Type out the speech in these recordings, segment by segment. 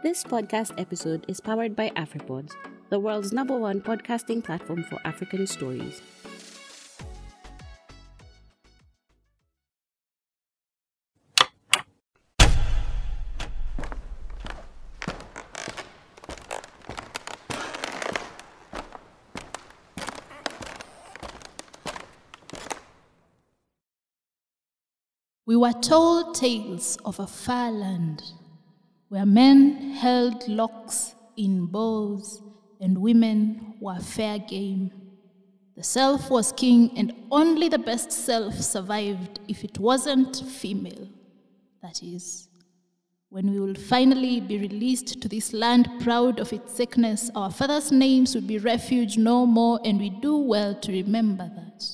This podcast episode is powered by AfriPods, the world's number one podcasting platform for African stories. We were told tales of a far land where men held locks in bows and women were fair game. The self was king, and only the best self survived if it wasn't female. That is, when we will finally be released to this land proud of its sickness, our fathers' names will be refuge no more, and we do well to remember that.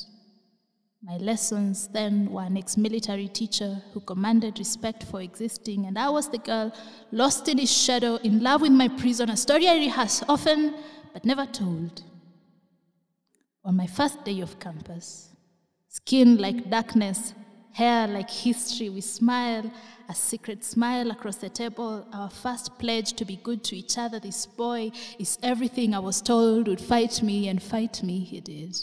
My lessons then were an ex military teacher who commanded respect for existing, and I was the girl lost in his shadow, in love with my prison, a story I rehearse often but never told. On my first day of campus, skin like darkness, hair like history, we smile, a secret smile across the table, our first pledge to be good to each other. This boy is everything I was told would fight me, and fight me he did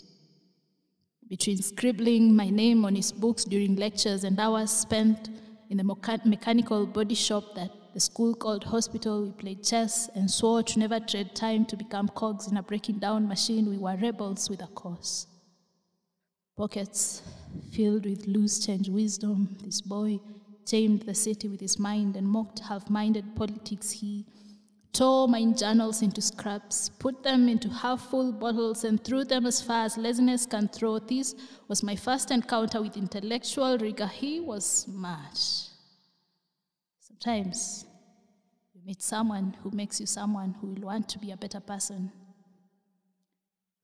between scribbling my name on his books during lectures and hours spent in the mecha- mechanical body shop that the school called hospital, we played chess and swore to never trade time to become cogs in a breaking down machine. We were rebels with a cause. Pockets filled with loose change wisdom, this boy tamed the city with his mind and mocked half minded politics. He tore my journals into scraps, put them into half full bottles, and threw them as far as laziness can throw. This was my first encounter with intellectual rigor. He was smart. Sometimes you meet someone who makes you someone who will want to be a better person,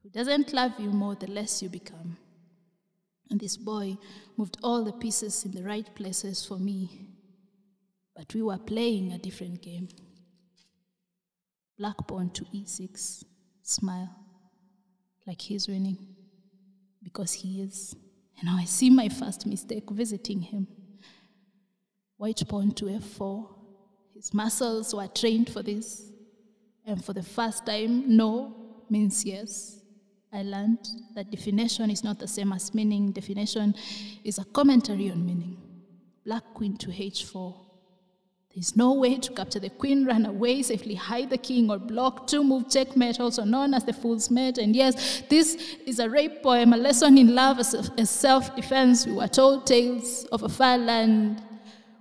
who doesn't love you more the less you become. And this boy moved all the pieces in the right places for me. But we were playing a different game. Black pawn to e6. Smile. Like he's winning. Because he is. And now I see my first mistake visiting him. White pawn to f4. His muscles were trained for this. And for the first time, no means yes. I learned that definition is not the same as meaning. Definition is a commentary on meaning. Black queen to h4. There's no way to capture the queen, run away, safely hide the king, or block two move checkmate, also known as the fool's mate. And yes, this is a rape poem, a lesson in love as, self defense. We were told tales of a far land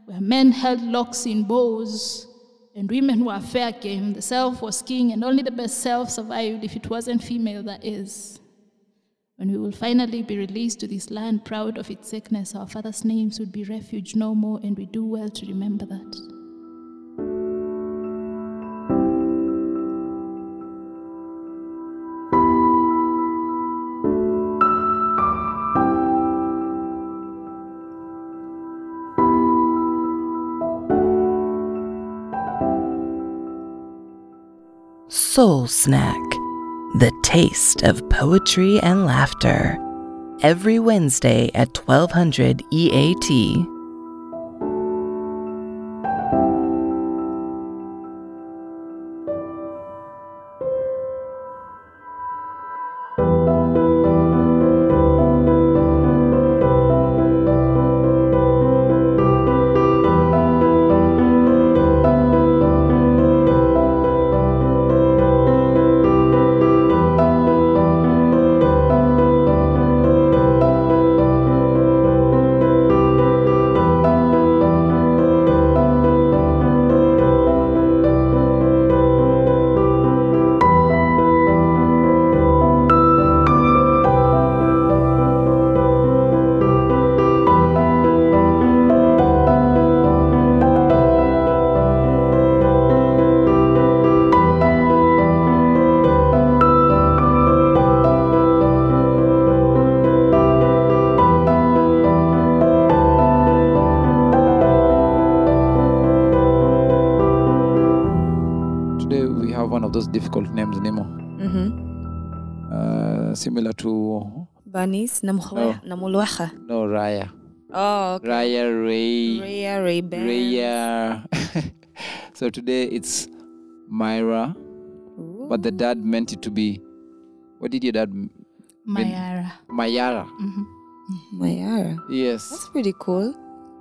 where men held locks in bows and women were fair game. The self was king, and only the best self survived if it wasn't female, that is. When we will finally be released to this land proud of its sickness, our fathers' names would be refuge no more, and we do well to remember that. Soul Snack, the taste of poetry and laughter. Every Wednesday at 1200 EAT. Banis Namulwaha. Namulwaha. no Raya. Oh, okay. Raya Ray. Raya Ray Ban. Raya. so today it's Myra, but the dad meant it to be. What did your dad? m- Mayara. Mayara. Mm-hmm. Mm-hmm. Mayara. Yes, That's pretty cool.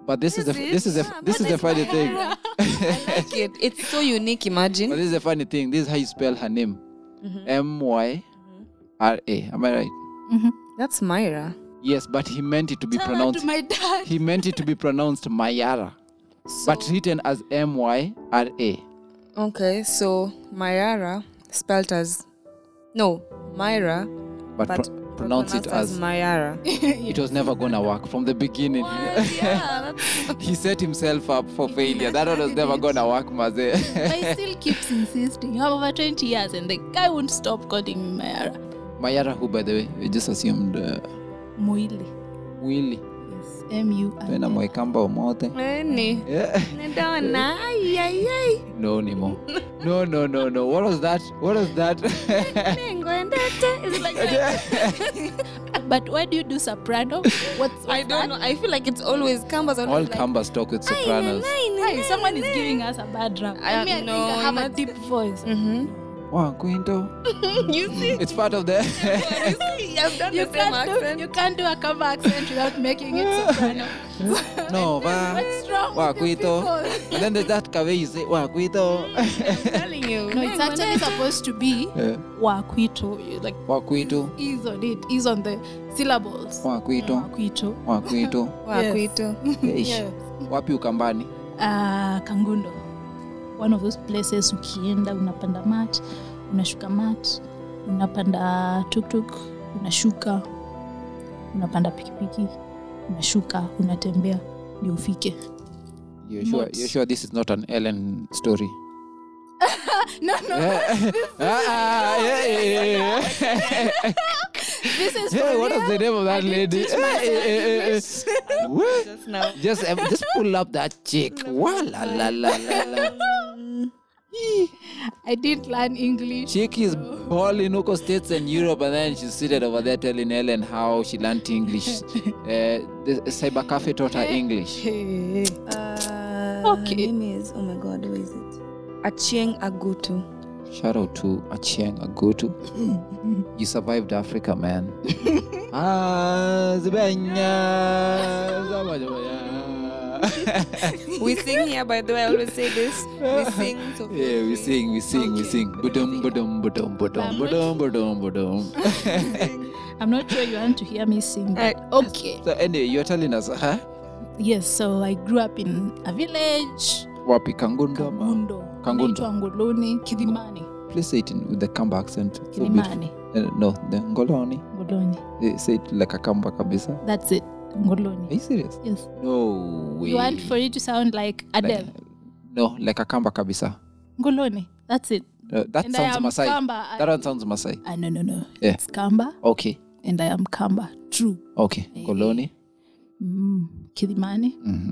but this is the Is this is it? the Ah, this is the it's funny thing. I like it. It's so unique, But imagine. this is the funny thing. This is how you spell her name. Mm-hmm. M Y R A. Am I right? That's Myra. Yes, but he meant it to be Tell pronounced. to my dad. He meant it to be pronounced Mayara, but written as M Y R A. Okay, so Mayara spelled as no Myra, But, but pro- pronounce it pronounced as. Mayara. It was never gonna work from the beginning. yeah, he set himself up for failure. That one was never gonna work, Maze. But he still keeps insisting. I'm over 20 years and the guy won't stop calling me Mayara. Mayara, who by the way, we just assumed uh, Mwili. Mwili Yes. M U I. Tena mwekamba umote. Nini? Yeah. Nidona. Ay, ay, ay. No. No, no, no, no. What was that? What was that? Like? But why do you do soprano? What's, what's I don't know. I feel like it's always Kambas. All Kambas talk with sopranos. Hey, someone is giving us a bad rap. I- I, mean, I think I have a deep voice. Mm-hmm. Wow, Quinto. you see? It's part of the. you see? I've done You the same accent. do, you can't do a cover accent without making it soprano. no, but. What's wrong Wow, with Quito. And then there's that cave you say, wow, Quito. I'm telling you. No, it's actually supposed to be Yeah. Wakwito. Like Wow, Quito. is on it, is on the syllables. Wow, Quito. Wakwito. Wow, Quito. Wakwito. Eish. Yes. Wapi Ukambani? Uh, Kangundo. One of those places ukienda unapanda mat, unashuka mat, unapanda tuktuk, unashuka, unapanda pikipiki, unashuka, unatembea ndio ufike. You're sure, you're sure this is not an Ellen story? No, no, eh, eh, Ah, ah yeah, yeah, yeah, yeah. this is Hey, for what real. was the name of that I lady? Eh, what? Just now. Just, um, just pull up that chick. Wa la la la la la. I didn't learn English. Chick is balling Uko States and Europe, and then she's seated over there telling Ellen how she learned English. uh, the cyber cafe taught her English. Hey. Uh, Okay. Name is, oh my god, who is it? Achieng Agutu. Shout out to Achieng Agutu. you survived Africa, man. ah. We sing here, by the way. I always say this. We sing. So Yeah, we sing, we sing, we Okay. sing. Budum, budum, budum, budum, budum, budum, budum. I'm not sure you want to hear me sing. but Uh, okay. So anyway, you're telling us, huh? Yes, so I grew up in a village, Wapi Kangundo? Kangundo, Kangundo. Nguluni Kidhimani. Please say it in, with the Kamba accent. It's so beautiful. Uh, no, the Ngoloni. Nguluni. Eh, Say it like a Kamba kabisa. That's it, Are you serious? Yes. No way. You want for it to sound like Adele? no, like a Kamba kabisa. Nguluni. That's it. Uh, that and I sounds am Masai. Kamba. That one sounds Masai. Ah, no, no, no. Yeah. It's Kamba, Okay, and I am Kamba. True. okay. Koloni. Mm, Kidimani. hmm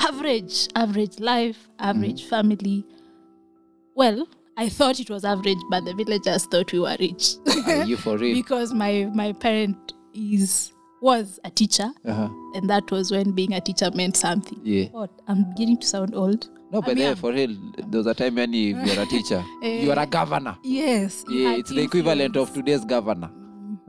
Average, average life, average family. Well, I thought it was average, but the villagers thought we were rich. Are you for real? because my my parent is was a teacher Uh-huh. and that was when being a teacher meant something Yeah. what i'm beginning to sound old No, but I mean, there for real, there was a time when if you're a teacher, you are a governor. yes Yeah, it's the equivalent of today's governor.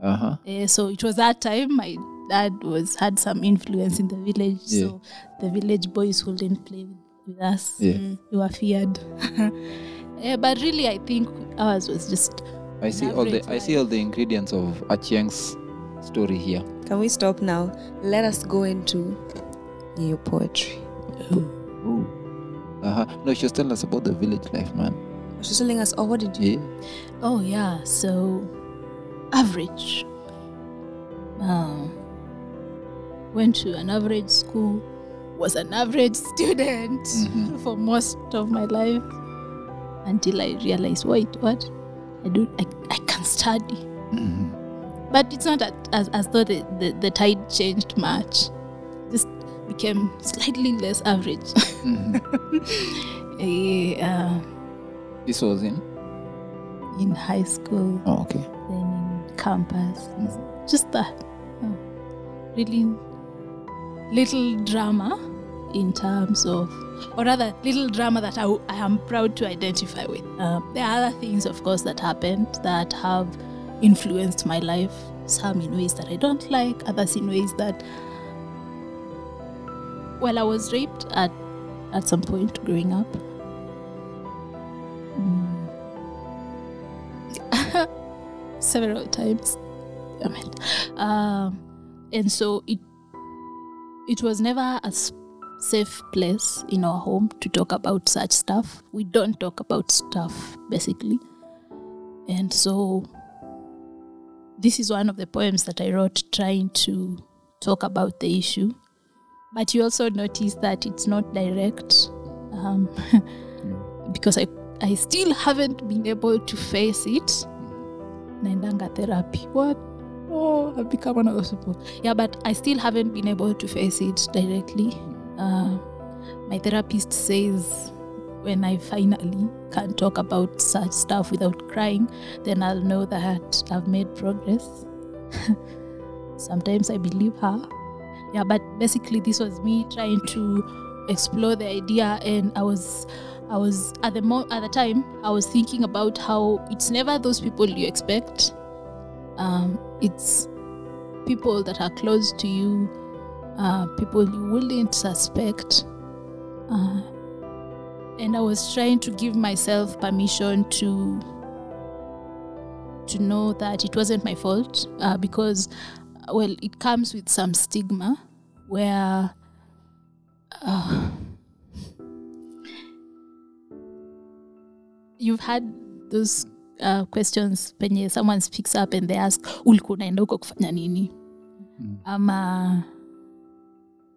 Uh-huh. Eh, so it was that time my dad was had some influence in the village Yeah. so the village boys wouldn't play with, us Yeah. we were feared Eh, but really i think ours was just I see all the average I see all the ingredients of Achieng's story here. Can we stop now? Let us go into your poetry. Ooh. Uh-huh. No, she was telling us about the village life, man. She's telling us, oh, what did you? Yeah. Oh yeah, so average. Um, went to an average school, was an average student Mhm. for most of my life until I realized, wait, what? I do, I, I can study. Mhm. But it's not as, as though the, the, the tide changed much. Just became slightly less average. Mhm. Eh, uh, This was in. in high school, Oh, okay. then in campus. Mm. Just that. Oh, really little drama. In terms of, or rather, little drama that I, I am proud to identify with. Uh, there are other things, of course, that happened that have influenced my life. Some in ways that I don't like, others in ways that. Well, I was raped at at some point growing up. Mm. Several times. Um, and so it it was never a s- safe place in our home to talk about such stuff. We don't talk about stuff basically, and so this is one of the poems that I wrote trying to talk about the issue. But you also notice that it's not direct um, because I, I still haven't been able to face it. Naendanga therapy. What? Oh, I've become one of those people. Yeah, but I still haven't been able to face it directly. Uh, my therapist says when I finally can talk about such stuff without crying, then I'll know that I've made progress. Sometimes I believe her. Yeah, but basically this was me trying to explore the idea and I was I was at the mo- at the time I was thinking about how it's never those people you expect. Um, it's people that are close to you, uh, people you wouldn't suspect. Uh, and I was trying to give myself permission to to know that it wasn't my fault uh, because well it comes with some stigma where uh, you've had those uh, questions penye someone speaks up and they ask ulikuwa unaenda huko kufanya nini ama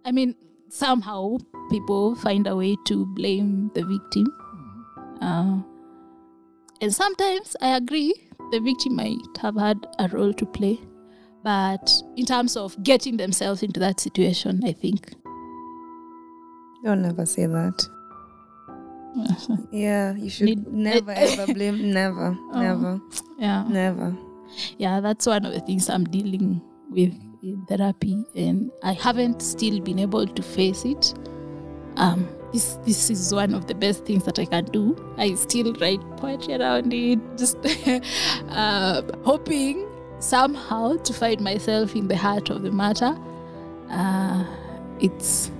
i mean somehow people find a way to blame the victim uh, and sometimes i agree the victim might have had a role to play but in terms of getting themselves into that situation i think Don't ever say that. Yeah, you should Need- never ever blame. Never, Oh. never, yeah never. yeah that's one of the things i'm dealing with in therapy and i haven't still been able to face it. Um this this is one of the best things that i can do. I still write poetry around it just uh, hoping somehow to find myself in the heart of the matter. Uh, it's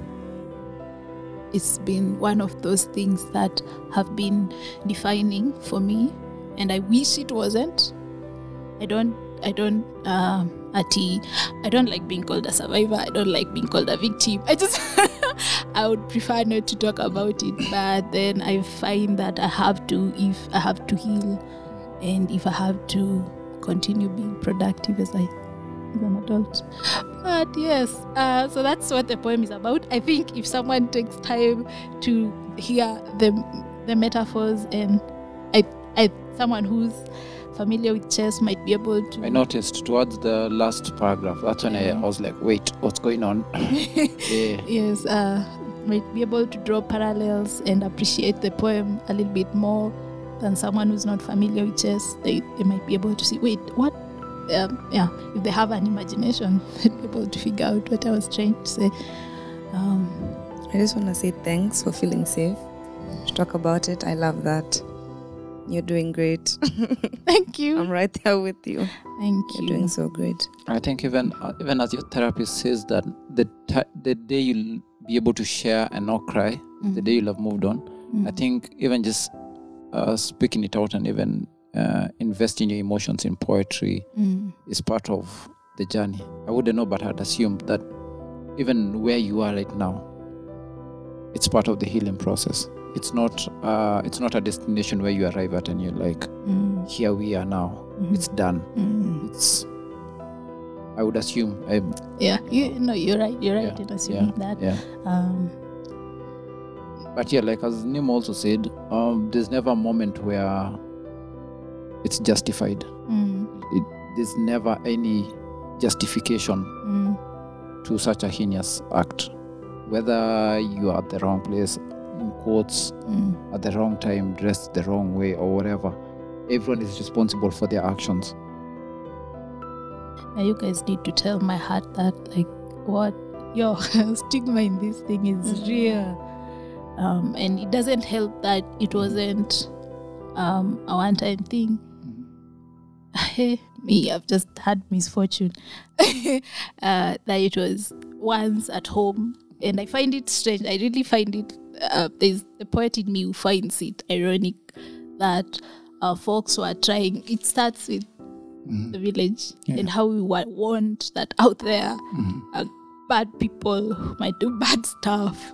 it's been one of those things that have been defining for me and i wish it wasn't. I don't I don't um ati I don't like being called a survivor. I don't like being called a victim. I just I would prefer not to talk about it. But then I find that I have to if I have to heal and if I have to continue being productive as I as an adult. But yes, uh, so that's what the poem is about. I think if someone takes time to hear the the metaphors and I I someone who's familiar with chess might be able to I noticed towards the last paragraph. That's when I, I was like, wait, what's going on? yeah. yes uh, might be able to draw parallels and appreciate the poem a little bit more than someone who's not familiar with chess they, they might be able to see wait what um, yeah if they have an imagination they'd be able to figure out what i was trying to say um, I just want to say thanks for feeling safe to talk about it. I love that. You're doing great. thank you I'm right there with you. thank you. You're you doing so great. I think even uh, even as your therapist says that the ti the day you'll be able to share and not cry, the day you'll have moved on. I Mm. think even just uh, speaking it out and even uh, investing your emotions in poetry Mm. is part of the journey. I wouldn't know, but I'd assume that even where you are right now, it's part of the healing process. It's not. Uh, it's not a destination where you arrive at and you're like, Mm. here we are now. Mhm. It's done. Mm. It's. I would assume. Um, yeah you no you're right you're right Yeah, in assuming that yeah. um, But yeah, like as Nim also said, um, there's never a moment where it's justified. mm, It, there's never any justification mm, to such a heinous act. Whether you are at the wrong place, in quotes, mm. at the wrong time, dressed the wrong way, or whatever, everyone is responsible for their actions. Now you guys need to tell my heart that like what your stigma in this thing is real. Um, and it doesn't help that it wasn't um, a one time thing. Hey, me, I've just had misfortune. uh, that it was once at home. And I find it strange. I really find it, uh, there's the poet in me who finds it ironic that uh, folks are trying, it starts with the village and how we wa- want that out there uh, bad people might do bad stuff.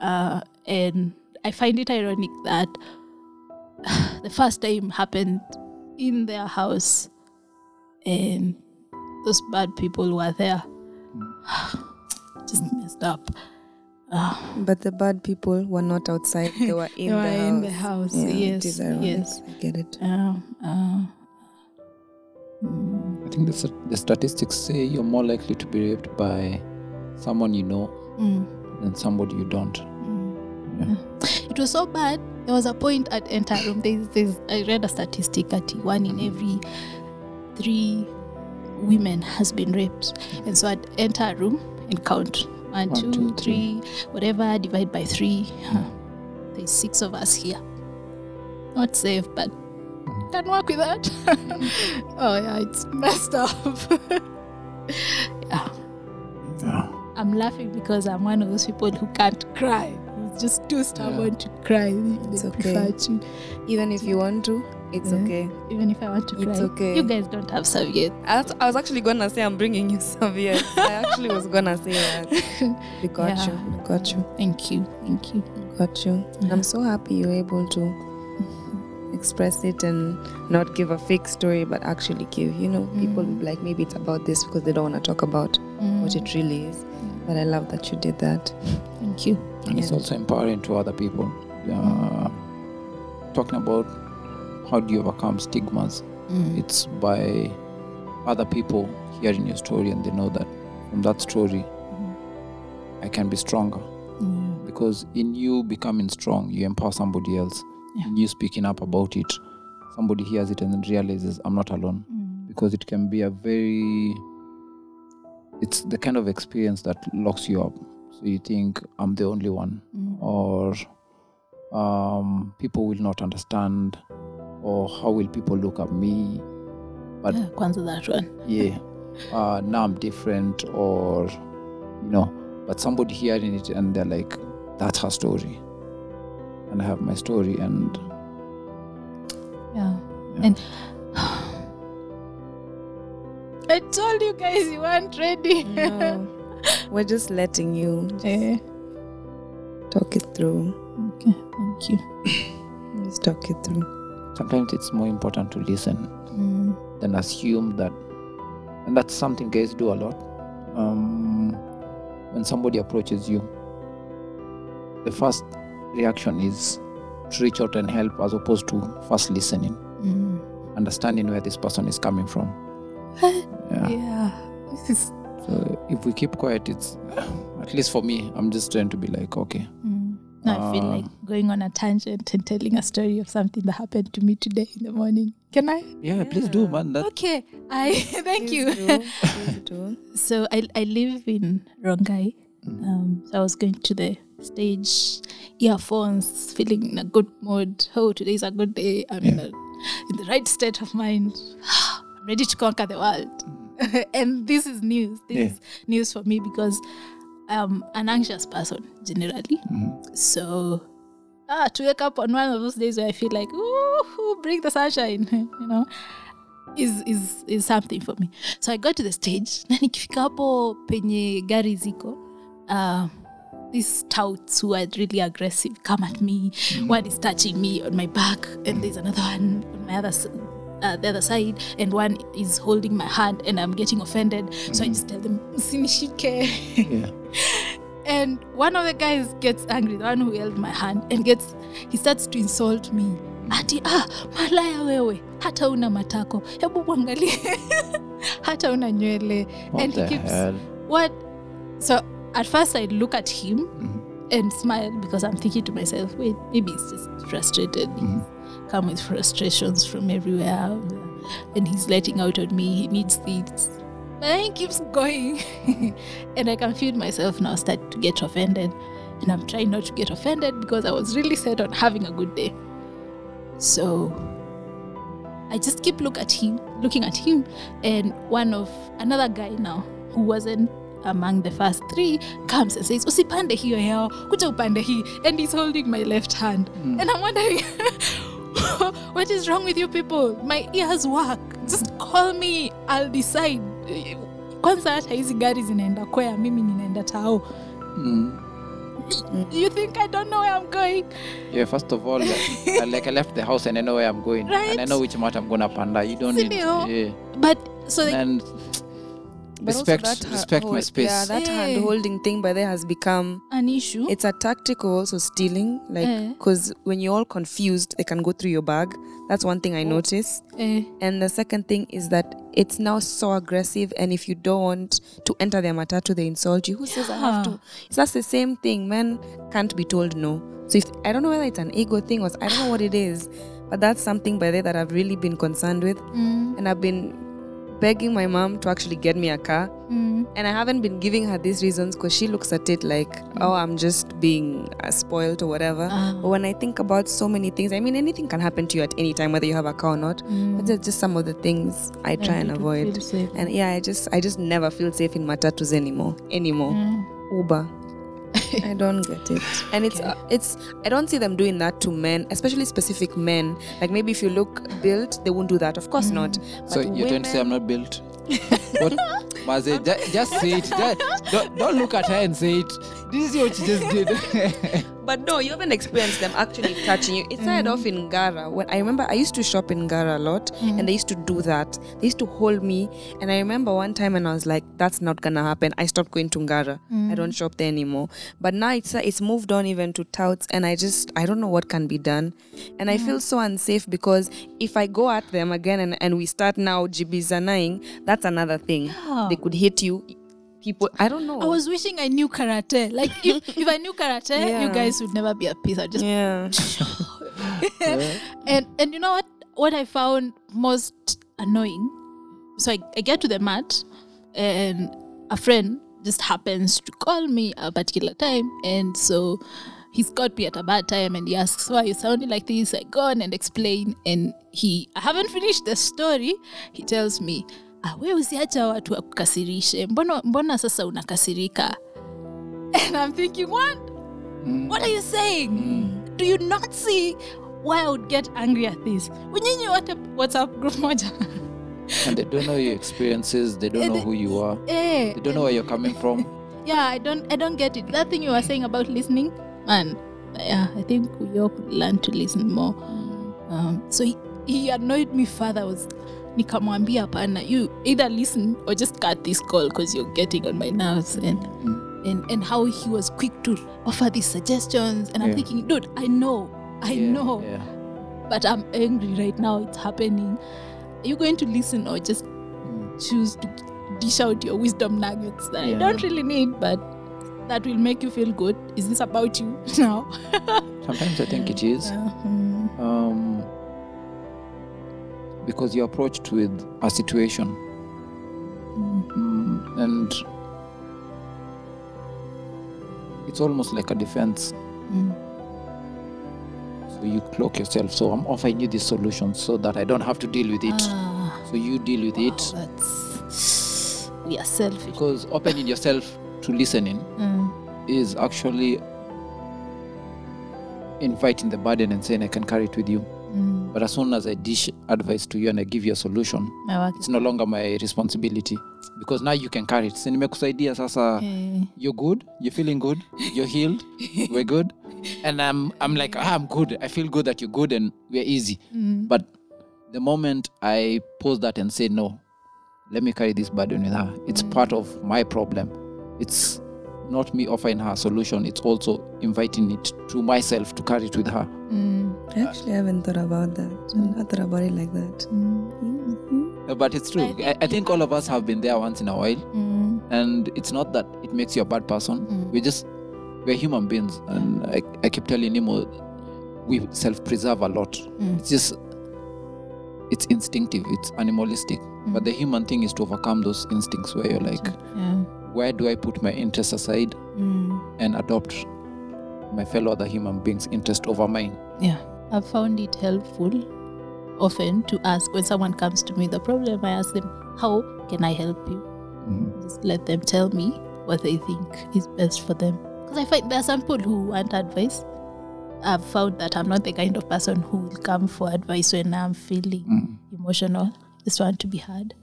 Uh, and I find it ironic that the first time happened in their house and those bad people were there. Just messed up. Uh, But the bad people were not outside. They were in, They were the, house. in the house, Yeah, yes, It is yes. I get it. um, uh, mm, I think the, the statistics say you're more likely to be raped by someone you know mm, than somebody you don't. mm. Yeah. It was so bad. There was a point at enter room. There's, there's, I read a statistic that one in every three women has been raped. And so I'd enter a room and count one, One, two, two, three, whatever, divide by three. Huh. There's six of us here. Not safe, but can work with that. oh, yeah, it's messed up. yeah. Yeah. I'm laughing because I'm one of those people who can't cry. Who's just too stubborn to cry. It's okay. to, Even if you want to, it's Yeah. okay. even if I want to cry. It's okay. You guys don't have serviette. I was, I was actually gonna say I'm bringing you serviettes. I actually was gonna say that. We got Yeah. you. We got you. Thank you. Thank you. We got you. And I'm so happy you're able to express it and not give a fake story, but actually give. You know, people like maybe it's about this because they don't want to talk about what it really is. But I love that you did that. Thank you. And it's also empowering to other people. Uh, talking about how do you overcome stigmas. Mm. It's by other people hearing your story and they know that from that story, mm-hmm. I can be stronger. Because in you becoming strong, you empower somebody else. Yeah. In you speaking up about it, somebody hears it and then realizes I'm not alone. Mm. Because it can be a very, it's the kind of experience that locks you up. So you think I'm the only one, mm. or um, people will not understand, or how will people look at me? But Yeah, kwanza that one. yeah, uh, now I'm different, or you know, but somebody hearing it and they're like, that's her story, and I have my story, and Yeah. Yeah. And I told you guys you weren't ready. No, we're just letting you Eh, talk it through. okay, thank you. Just talk it through. Sometimes it's more important to listen Mm, than assume that, and that's something guys do a lot. Um, when somebody approaches you, the first reaction is to reach out and help, as opposed to first listening, mm. understanding where this person is coming from. Yeah. Yeah. This is So if we keep quiet, it's at least for me. I'm just trying to be like, okay, Mm. I feel Uh, like going on a tangent and telling a story of something that happened to me today in the morning. Can I? yeah, please do, Yeah. man. That Okay. I thank Please you. do. Please do. so I, I live in Rongai. Mm. Um, so I was going to the stage, earphones, feeling in a good mood. Oh, today's a good day. I'm in, a, in the right state of mind. I'm ready to conquer the world. and this is news. This Yeah. is news for me because I'm an anxious person generally. Mhm. So ah, to wake up on one of those days where I feel like, ooh, bring the sunshine, you know, is is is something for me. So I got to the stage na nikifika hapo penye gari ziko uh, these touts who are really aggressive come at me. One is touching me on my back, and there's another one on my other s- uh, the other side, and one is holding my hand, and I'm getting offended. So I just tell them, "Usinishike." yeah. And one of the guys gets angry, the one who held my hand, and gets he starts to insult me. Ati ah, malaya wewe, hata una matako, hebu mwangalie, hata una nywele. What and he keeps hell? what? So at first I look at him Mhm. and smile because I'm thinking to myself, wait, maybe he's just frustrated. Mhm. He's come with frustrations from everywhere, and he's letting out on me. He needs this. Then he keeps going. and I can feel myself now start to get offended. And I'm trying not to get offended because I was really set on having a good day. So I just keep look at him, looking at him, and one of another guy now who wasn't among the first three comes and says, Usipande hiyo yao, kuja upande hii. And he's holding my left hand. Hmm. And I'm wondering, what is wrong with you people? My ears work. Just call me, I'll decide. Kwanza hata hizi gari zinaenda kwea, mimi ninaenda tao. Mm. You think I don't know where I'm going? Yeah, first of all, like, like I left the house and I know where I'm going. And I know which mat I'm gonna panda. You don't need yeah. But so like, And But also respect that ha- respect my space. Yeah, that Yeah. hand holding thing by there has become an issue. it's a tactical also stealing like Eh. because when you're all confused they can go through your bag that's one thing i Oh. notice Eh, and the second thing is that it's now so aggressive and if you don't want to enter their matatu they insult you who says i have to It's that's the same thing men can't be told no so if i don't know whether it's an ego thing or i don't know what it is but that's something by there that i've really been concerned with mm, and i've been begging my mom to actually get me a car mm, and I haven't been giving her these reasons because she looks at it like, oh, I'm just being uh, spoiled or whatever. Ah. But when I think about so many things, I mean, anything can happen to you at any time, whether you have a car or not. mm. But there's just some of the things I try and avoid. And yeah, I just, I just never feel safe in matatus anymore. Anymore. Mm. Uber. I don't get it. And it's, uh, it's, I don't see them doing that to men, especially specific men. Like maybe if you look built, they won't do that. Of course not. But so you're trying to say I'm not built? what? Maze, just, just say it. Just, don't, don't look at her and say it. This is what you just did. But no, you haven't experienced them actually touching you. It started off in Ngara. When I remember I used to shop in Ngara a lot and they used to do that. They used to hold me. And I remember one time and I was like, that's not gonna happen. I stopped going to Ngara. I don't shop there anymore. But now it's uh, it's moved on even to touts and I just I don't know what can be done. And I feel so unsafe because if I go at them again and, and we start now jibizanaing, that's another thing. They could hit you. People I don't know. I was wishing I knew karate. Like if, if I knew karate, Yeah. you guys would never be at peace. I just yeah. and and you know what? What I found most annoying. So I, I get to the mat, and a friend just happens to call me a particular time, and so he's got me at a bad time, and he asks why you sounding like this. I go on and explain, and he I haven't finished the story. He tells me, ah, we usiacha watu wakukasirishe. Mbona mbona sasa unakasirika? And I'm thinking, what? What are you saying? Do you not see why I would get angry at this? What WhatsApp group moja. and they don't know your experiences. They don't Eh, know who you are. eh, They don't know where you're coming from. yeah, I don't I don't get it. That thing you were saying about listening, man. Yeah, I think we all learn to listen more. Um, so he, he annoyed me further. Was nikamwambia hapana, you either listen or just cut this call because you're getting on my nerves and and and how he was quick to offer these suggestions and I'm thinking, dude, I know, I Yeah, know. Yeah. but I'm angry right now. It's happening. Are you going to listen or just choose to dish out your wisdom nuggets that I don't really need, but that will make you feel good? Is this about you now? Sometimes I think it is. Mhm. Um, because you're approached with a situation. Mm, and it's almost like a defense. Mm. So you cloak yourself. So I'm offering you this solution so that I don't have to deal with it. Ah, So you deal with it. that's we are selfish. Because opening yourself to listening Mm. is actually inviting the burden and saying, I can carry it with you. Mm. But as soon as I dish advice to you and I give you a solution, it's no longer my responsibility because now you can carry it. Si nimekusaidia sasa, Eh, you're good, you're feeling good, you're healed, we're good. And I'm, I'm like, ah, I'm good. I feel good that you're good and we're easy. mm. But the moment I pause that and say, no, let me carry this burden with her, it's part of my problem. It's not me offering her a solution, it's also inviting it to myself to carry it with her. Mm. I haven't thought about that. I've not thought about it like that. Mm. Uh, But it's true. I I, think I think all of us have been there once in a while. Mm. And it's not that it makes you a bad person. Mm. We just, we're human beings. And I, I keep telling him, we self preserve a lot. Mm. It's just it's instinctive, it's animalistic. But the human thing is to overcome those instincts where you're like, yeah. where do I put my interests aside Mm. and adopt my fellow other human beings' interest over mine? Yeah, I've found it helpful often to ask when someone comes to me the problem. I ask them, "How can I help you?" Mhm. Just let them tell me what they think is best for them. Because I find there are some people who want advice. I've found that I'm not the kind of person who will come for advice when I'm feeling Mhm. emotional. Just want to be heard.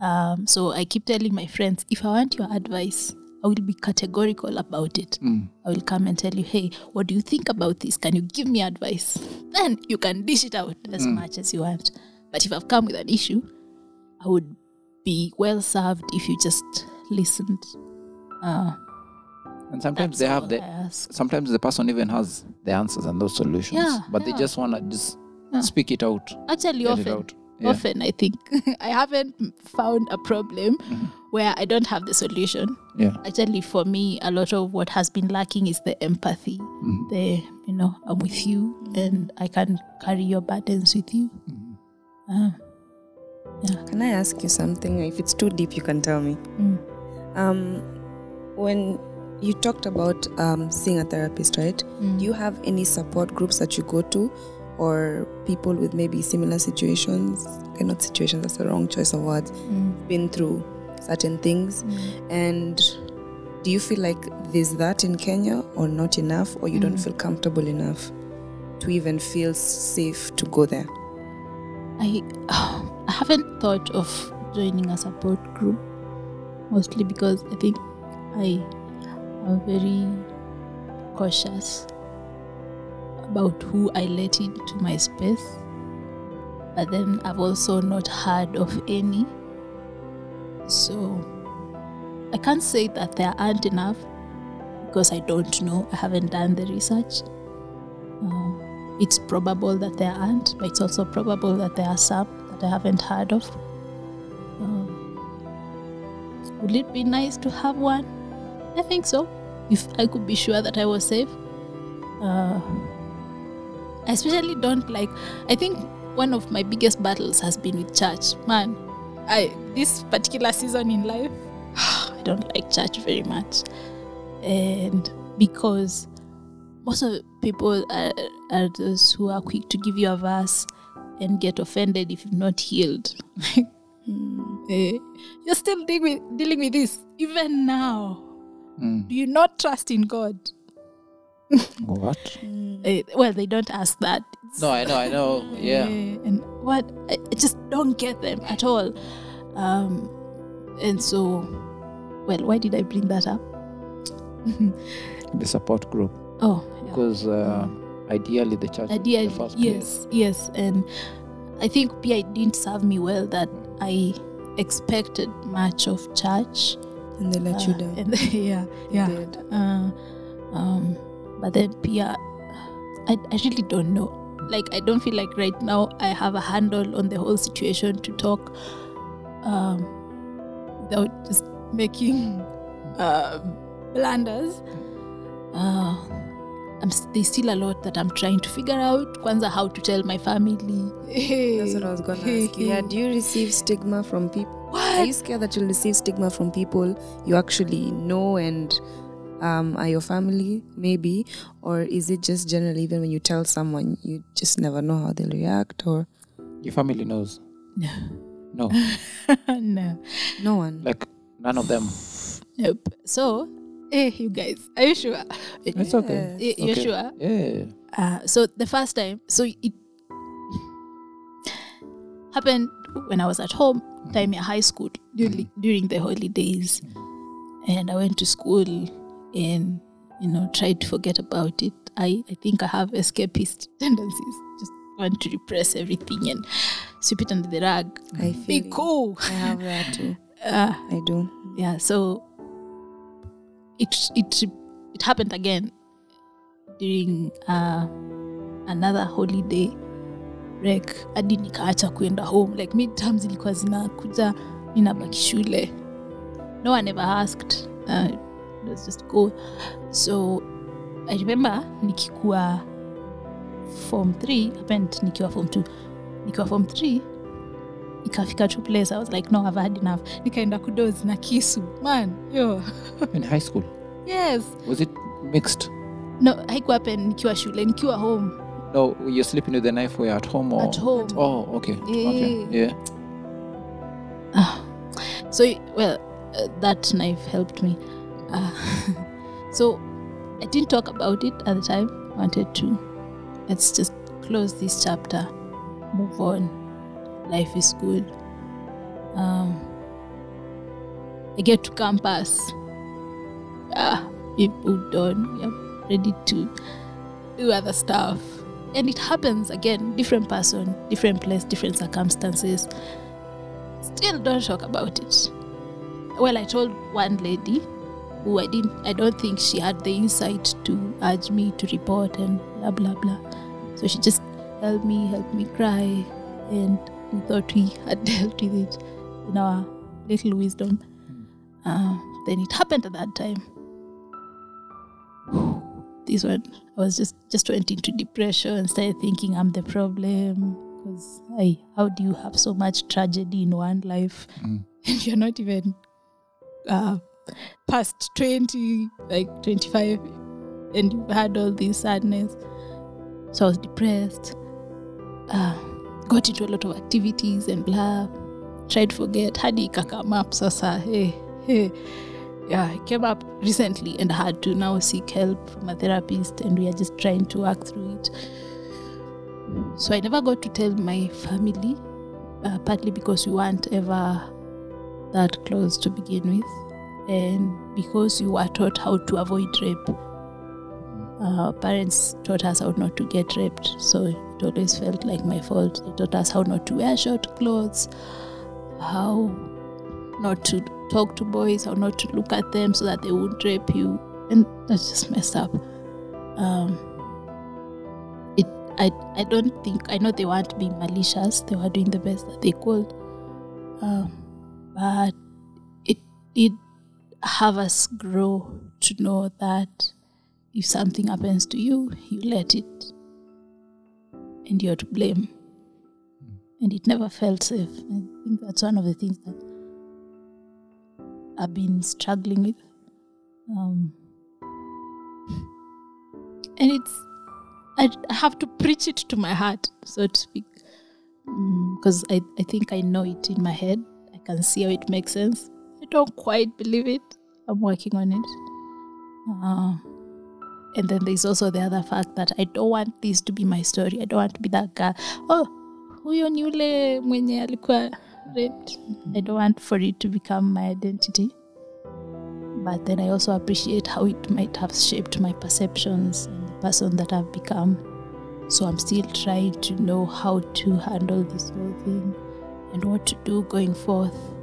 Um, so I keep telling my friends, if I want your advice, I will be categorical about it. Mm. I will come and tell you, hey, what do you think about this? Can you give me advice? Then you can dish it out as much as you want. But if I've come with an issue, I would be well served if you just listened. Uh, And sometimes they have the sometimes the person even has the answers and those solutions. Yeah, but they just wanna just Yeah. speak it out. Actually, often. Yeah. often I think I haven't found a problem Mm-hmm. where I don't have the solution. Yeah. Actually, for me, a lot of what has been lacking is the empathy. Mhm. The you know, I'm with you, and I can carry your burdens with you. Uh, Can I ask you something? If it's too deep, you can tell me. mm, Um, when you talked about um, seeing a therapist, right? mm. Do you have any support groups that you go to, or people with maybe similar situations? Okay, not situations. That's the wrong choice of words. Mm, Been through certain things, mm. and do you feel like there's that in Kenya, or not enough, or you don't Mm. feel comfortable enough to even feel safe to go there? I I haven't thought of joining a support group, mostly because I think I am very cautious about who I let into my space. But then I've also not heard of any. So I can't say that there aren't enough because I don't know. I haven't done the research. Um, it's probable that there aren't, but it's also probable that there are some that I haven't heard of. Um, would it be nice to have one? I think so. If I could be sure that I was safe. Uh, I especially don't like. I think one of my biggest battles has been with church. Man, I this particular season in life, I don't like church very much, and because most of the people are, are those who are quick to give you a verse and get offended if you're not healed. Eh, you're still dealing with, dealing with this even now. Mm. Do you not trust in God? What? Eh, well, they don't ask that. It's- No, I know, I know. Yeah. Eh, and what I, I just don't get them at all. Um, and so, well, why did I bring that up? The support group. oh, yeah. Because uh, ideally the church idea is the first place. yes yes and i think PI didn't serve me well that i expected much of church And they let you uh, down. and yeah They yeah did. uh, um but then Pia I, I really don't know like i don't feel like right now i have a handle on the whole situation to talk um without just making uh, blunders uh, I'm, there's still a lot that I'm trying to figure out. Kwanza, how to tell my family. That's what I was gonna ask you. Yeah, do you receive stigma from people? What? Are you scared that you'll receive stigma from people you actually know and um, are your family, maybe? Or is it just generally, even when you tell someone, you just never know how they'll react? Or Your family knows. No. No. no. no one? like none of them. Nope. So, hey, you guys, are you sure? It's okay. Eh, y- You're Okay. sure? Yeah. Uh, so the first time, so it happened when I was at home, mm-hmm. time in high school during mm-hmm. during the holidays, mm-hmm. and I went to school and you know try to forget about it. I I think I have escapist tendencies, just want to repress everything and sweep it under the rug. I feel be cool. I have that too. Uh, I do. yeah so it it it happened again during uh, another holiday break hadi nikaacha kuenda home like midterms zilikuwa zinakuja ninabaki shule no one ever asked uh, was just go so i remember nikikuwa form 3 happened nikiwa form 2 nikiwa form 3 ikafika to place i was like no i've had enough nikaenda kudozi na kisu man yo In high school, yes was it mixed? no haikuhappen nikiwa shule nikiwa home No, you're sleeping with the knife while at home or at home Oh, okay. Okay. Yeah. Yeah. Ah. so well uh, that knife helped me uh, so i didn't talk about it at the time I wanted to let's just close this chapter move on. Life is good. Um i get to campus. Ah people done we're ready to do other stuff. And it happens again different person different place different circumstances. Still don't talk about it. Well, I told one lady who I didn't, I don't think she had the insight to urge me to report and blah blah blah. So she just helped me, helped me cry, and we thought we had dealt with it in our little wisdom. Uh, then it happened at that time. This one, I was just just went into depression and started thinking I'm the problem because I how do you have so much tragedy in one life Mm. and you're not even uh, past 20 like 25 and you've had all this sadness. So I was depressed. Uh, got into a lot of activities and blah. Tried to forget. Hadi ikakam up sasa hey, hey. yeah it came up recently and I had to now seek help from a therapist and we are just trying to work through it. So I never got to tell my family, uh, partly because we weren't ever that close to begin with, and because we were taught how to avoid rape. Uh, parents taught us how not to get raped, so it always felt like my fault. They taught us how not to wear short clothes, how not to talk to boys, how not to look at them so that they won't rape you, and that's just messed up. Um, it I I don't think I know they weren't being malicious. They were doing the best that they could, um, but it did have us grow to know that if something happens to you, you let it, and you're to blame. And it never felt safe. I think that's one of the things that I've been struggling with. Um, and it's I have to preach it to my heart, so to speak, because I, I think I know it in my head. I can see how it makes sense. I don't quite believe it. I'm working on it. Uh, and then there's also the other fact that I don't want this to be my story. I don't want to be that girl. Oh, huyo mwenye alikuwa raped. I don't want for it to become my identity. But then I also appreciate how it might have shaped my perceptions and the person that I've become. So I'm still trying to know how to handle this whole thing and what to do going forth.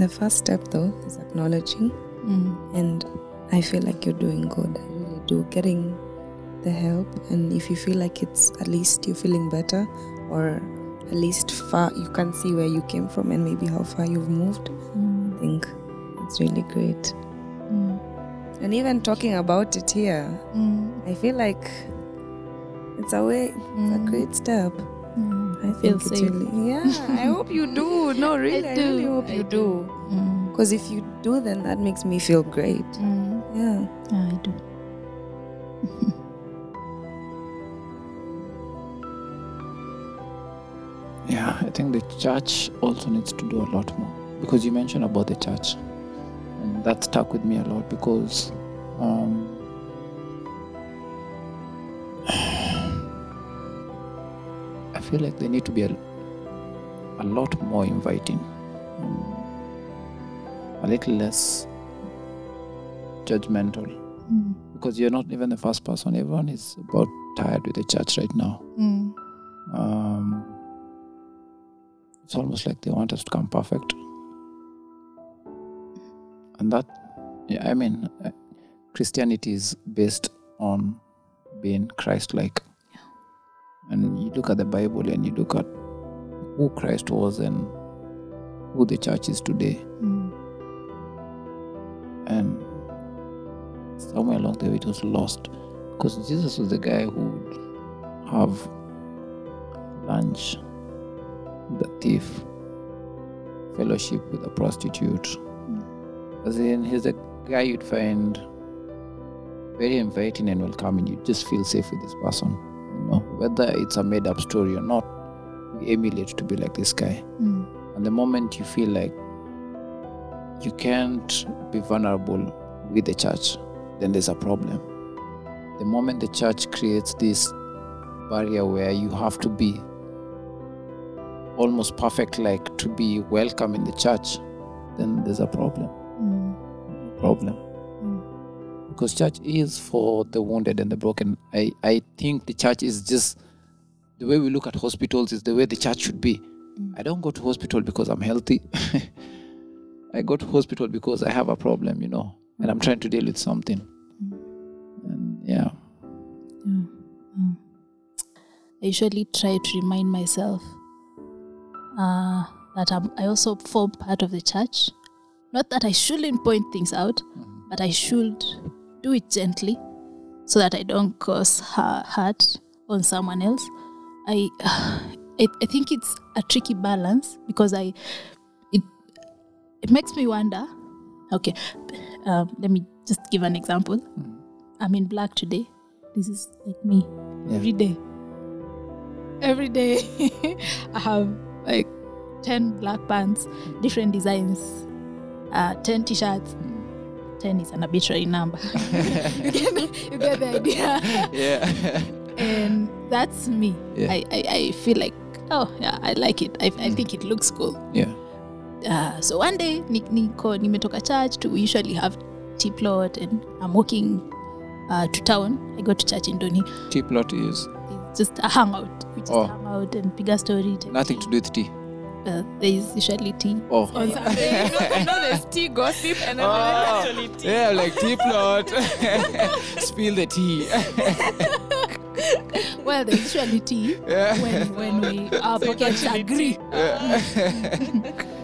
The first step, though, is acknowledging, Mm. and I feel like you're doing good. I really do. Getting the help, and if you feel like it's at least you're feeling better, or at least far, you can see where you came from and maybe how far you've moved. Mm. I think it's really great. Mm. And even talking about it here, Mm. I feel like it's a way, it's a Mm. great step. I feel think safe. really, yeah. I hope you do. No, really, I, really hope I you do. do. Mm. Because if you do, then that makes me feel great. Mm. Yeah. Yeah, I do. Yeah, I think the church also needs to do a lot more because you mentioned about the church, and that stuck with me a lot because um, feel like they need to be a, a lot more inviting, a little less judgmental Mm. because you're not even the first person. Everyone is about tired with the church right now. Mm. Um, it's almost like they want us to come perfect. And that, yeah, I mean, uh, Christianity is based on being Christ like. You look at the Bible and you look at who Christ was and who the church is today. Mm. And somewhere along the way it was lost. Because Jesus was the guy who would have lunch with a thief, fellowship with a prostitute. As in, he's a guy you'd find very inviting and welcoming. You just feel safe with this person. Whether it's a made up story or not, we emulate to be like this guy. Mm. And the moment you feel like you can't be vulnerable with the church, then there's a problem. The moment the church creates this barrier where you have to be almost perfect, like to be welcome in the church, then there's a problem. Mm. Problem. Because church is for the wounded and the broken. I, I think the church is just the way we look at hospitals is the way the church should be. I don't go to hospital because I'm healthy. I go to hospital because I have a problem, you know, and I'm trying to deal with something. And yeah. Yeah. Mm. I usually try to remind myself uh, that I'm, I also form part of the church. Not that I shouldn't point things out, but I should do it gently so that I don't cause ha- hurt on someone else. I, I, I think it's a tricky balance because I, it, it makes me wonder. Okay, um, let me just give an example. I'm in black today. This is like me Yeah. every day. Every day, I have like 10 black pants, different designs, uh, 10 t shirts. 10 is an arbitrary number. you, get, you get the idea. Yeah. and that's me. Yeah. I, I, I feel like, oh, yeah, I like it. I, I think it looks cool. yeah. Uh, so one day ni- niko nimetoka church to we usually have tea plot and i'm walking uh, to town i go to church in doni Tea plot is it's just a hangout we just Oh. hang out and pick a story nothing tea. to do with tea. Uh, there is usually tea Oh. on Sunday. you, know, you know there's tea gossip and then Oh, actually tea. yeah, like tea plot. Spill the tea. well there's usually tea Yeah. when, when we our pockets agree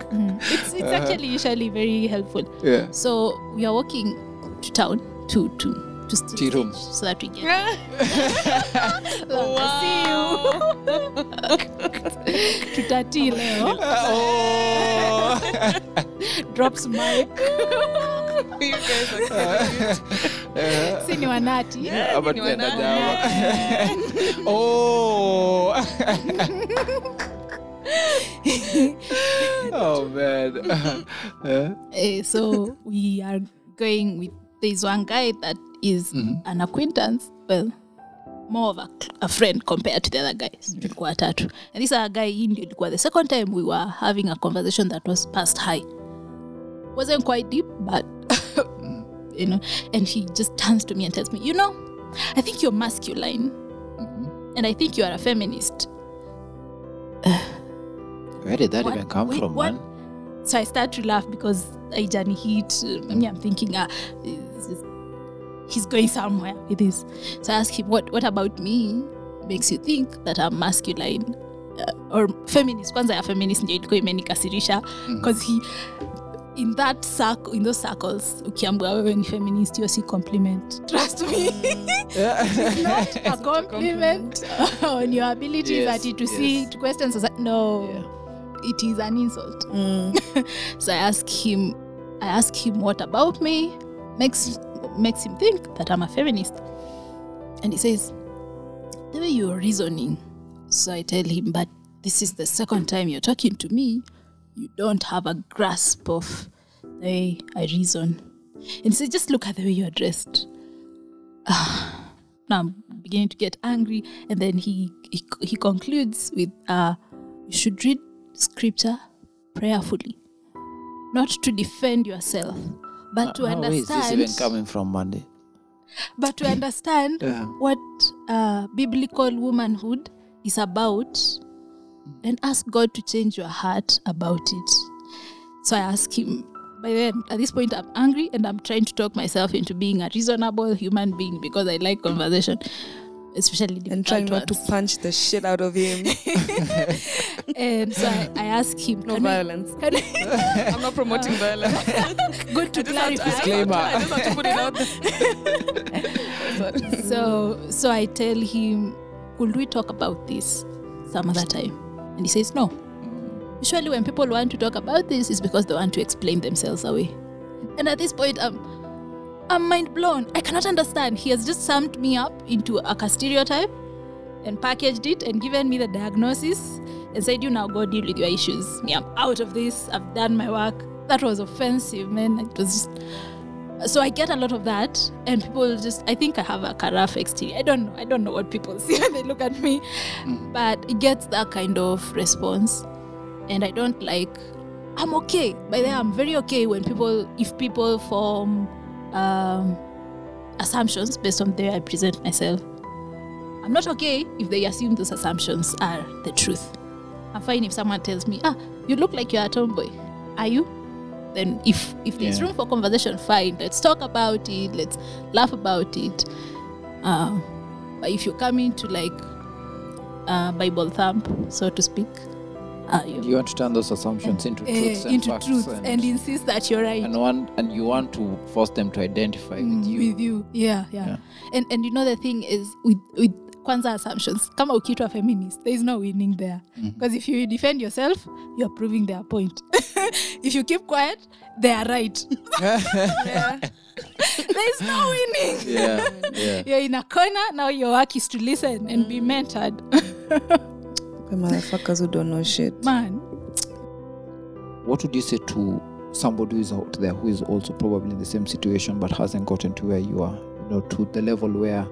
Mm. it's, it's actually usually very helpful yeah. so we are walking to town to to to still Tea room. so that we get tutati leo Oh. drops mic you guys are Yeah. si ni wanati Ama tunaenda wanani. Oh. oh man. Eh, so we are going with there's one guy that is an acquaintance well more of a, a friend compared to the other guys tulikuwa watatu and this other guy hii ndio ilikuwa the second time we were having a conversation that was past high wasn't quite deep but you know and he just turns to me and tells me you know i think you're masculine and i think you are a feminist Where did that What? even come Wait, from, what? man? So I start to laugh because Aijani hit. mm. me I'm thinking, uh, he's going somewhere. With this. So I ask him, what, what about me? Makes you think that I'm masculine? Uh, or feminist. Kwanza ya feminist ndio ilikuwa imenikasirisha. Because he in that circle, in those circles ukiambua wewe ni feminist hiyo si compliment. Trust me. It's not a compliment. on your ability Yes, that to see yes. to question society no. Yeah. it is an insult. Mm. so I ask him, I ask him what about me? Makes makes him think that I'm a feminist, and he says, the way you're reasoning. So I tell him, but this is the second time you're talking to me. You don't have a grasp of the way I reason. And he says, just look at the way you're dressed. Now I'm beginning to get angry, and then he he, he concludes with, uh, "You should read scripture prayerfully, not to defend yourself, but to How is this even coming from Monday? but to understand Yeah. what uh, biblical womanhood is about, and ask God to change your heart about it." So I ask him. By then, at this point, I'm angry and I'm trying to talk myself into being a reasonable human being because I like conversation, especially and trying not to punch the shit out of him. And um, so I, I ask him, No "Can we- violence. we- I'm not promoting uh, violence. good to clarify. Disclaimer. I just want to put it out there. so so I tell him, could we talk about this some other time? And he says, no. Mm. Usually, when people want to talk about this, it's because they want to explain themselves away. And at this point, I'm, I'm mind blown. I cannot understand. He has just summed me up into a stereotype and packaged it and given me the diagnosis and said, You now go deal with your issues. Me, I'm out of this. I've done my work. That was offensive, man. It was just. So I get a lot of that, and people just. I think I have a carafe exterior. I don't know. I don't know what people see when they look at me, mm. but it gets that kind of response, and I don't like. I'm okay. By then, I'm very okay when people, if people form um, assumptions based on the way I present myself. I'm not okay if they assume those assumptions are the truth. I'm fine if someone tells me, ah, you look like you're a tomboy. Are you? Then if if there's Yeah. room for conversation, fine. Let's talk about it. Let's laugh about it. Um, but if you're coming to like uh, Bible thump, so to speak, uh, you, You want to turn those assumptions into truths truths and into facts truth and, and, insist that you're right. and one and you want to force them to identify Mm, with you. with you yeah, yeah Yeah. and and you know the thing is with with kwanza assumptions kama a feminist there is no winning there because mm-hmm. if you defend yourself you're proving their point if you keep quiet they are right Yeah. there is no winning yeah, yeah. you're in a corner now your work is to listen and be mentored The motherfuckers who don't know shit. man What would you say to somebody who is out there who is also probably in the same situation but hasn't gotten to where you are? You know, to the level where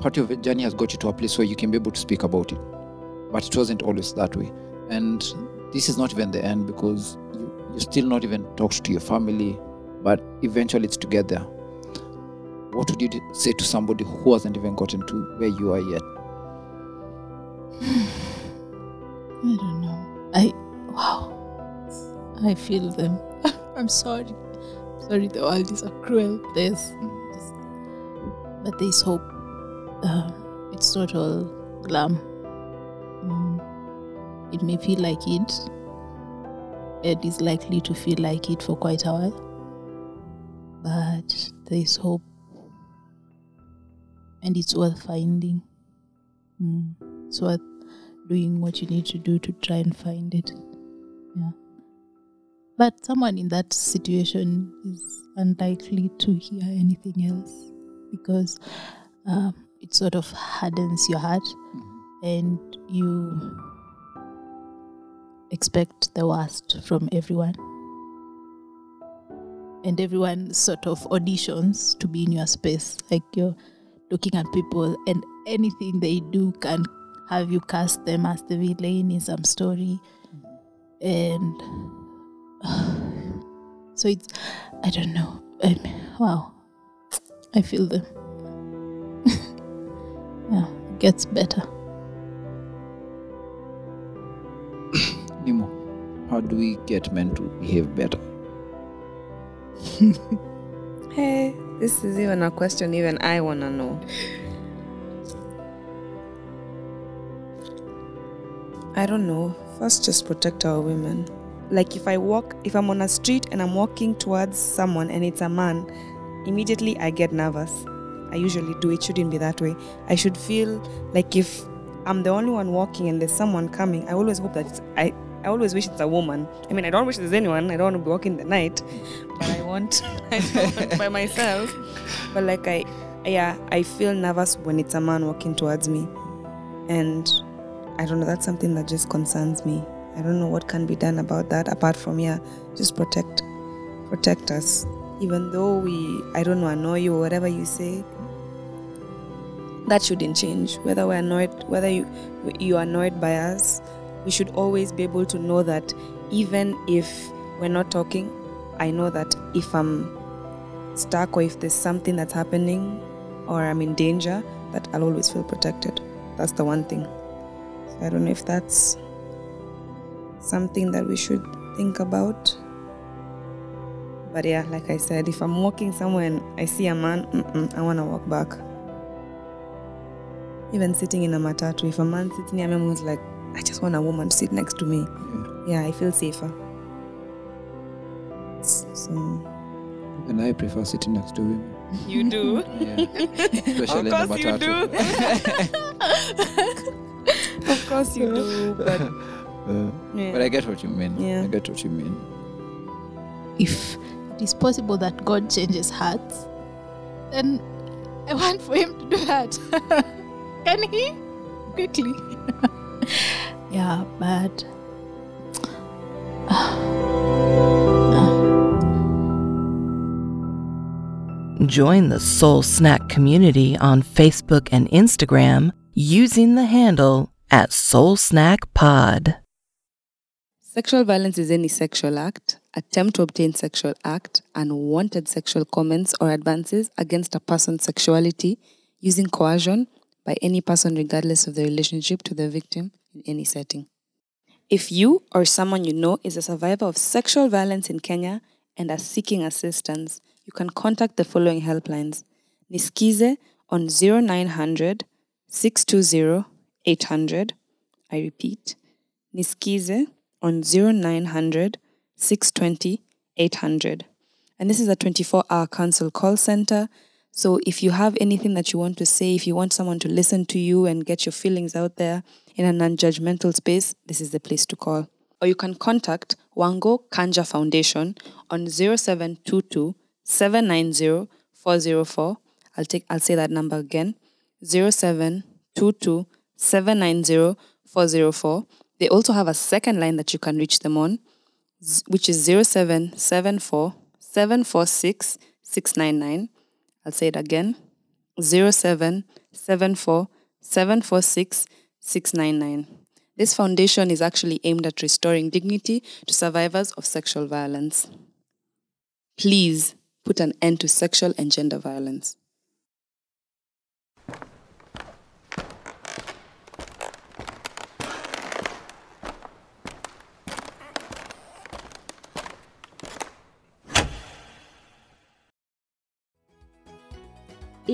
part of your journey has got you to a place where you can be able to speak about it. But it wasn't always that way. And this is not even the end because you, you still not even talked to your family, but eventually it's together. What would you say to somebody who hasn't even gotten to where you are yet? I don't know. I wow. I feel them. I'm sorry. I'm Sorry, the world is a cruel place. But there's hope. Uh, it's not all glam. Mm. It may feel like it. It is likely to feel like it for quite a while. But there is hope. And it's worth finding. Mm. It's worth doing what you need to do to try and find it. Yeah. But someone in that situation is unlikely to hear anything else because um, it sort of hardens your heart and you expect the worst from everyone. And everyone sort of auditions to be in your space. Like you're looking at people, and anything they do can have you cast them as the villain in some story. And so it's, I don't know. I, wow. I feel them. yeah, it gets better. Nemo, how do we get men to behave better? Hey, this is even a question even I wanna know. I don't know. First, just protect our women. Like if I walk, if I'm on a street and I'm walking towards someone and it's a man, immediately I get nervous. I usually do. It shouldn't be that way. I should feel like if I'm the only one walking and there's someone coming, I always hope that it's, I. I always wish it's a woman. I mean, I don't wish there's anyone. I don't want to be walking the night, but I want. I want by myself. But like I, yeah, I feel nervous when it's a man walking towards me, and I don't know. That's something that just concerns me. I don't know what can be done about that apart from yeah, just protect, protect us. Even though we, I don't know, annoy you or whatever you say, that shouldn't change. Whether we're annoyed, whether you you are annoyed by us, we should always be able to know that even if we're not talking, I know that if I'm stuck or if there's something that's happening or I'm in danger, that I'll always feel protected. That's the one thing. So I don't know if that's something that we should think about. But yeah, like I said, if I'm walking somewhere and I see a man, I want to walk back. Even sitting in a matatu, if a man sits near me, I'm always like, I just want a woman to sit next to me. Mm-hmm. Yeah, I feel safer. So, And I prefer sitting next to women. You do. Yeah. Especially Of in the course you matatu. of course you do. But Uh, yeah. But I get what you mean. Yeah. I get what you mean. If it is possible that God changes hearts, then I want for him to do that. Can he? Quickly. yeah, but Join the Soul Snack community on Facebook and Instagram using the handle at Soul Snack Pod. Sexual violence is any sexual act, attempt to obtain sexual act, unwanted sexual comments or advances against a person's sexuality using coercion by any person regardless of the relationship to the victim in any setting. If you or someone you know is a survivor of sexual violence in Kenya and are seeking assistance, you can contact the following helplines. Niskize on 0900 620 800. I repeat, Niskize on 0900 620 800. And this is a 24 hour council call center. So if you have anything that you want to say, if you want someone to listen to you and get your feelings out there in a non judgmental space, this is the place to call. Or you can contact Wangu Kanja Foundation on 0722 790 404. I'll take I'll say that number again. 0722 790 404. They also have a second line that you can reach them on, which is 0774 746 699. I'll say it again 0774 746 699. This foundation is actually aimed at restoring dignity to survivors of sexual violence. Please put an end to sexual and gender violence.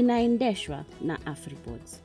Inaendeshwa na afripods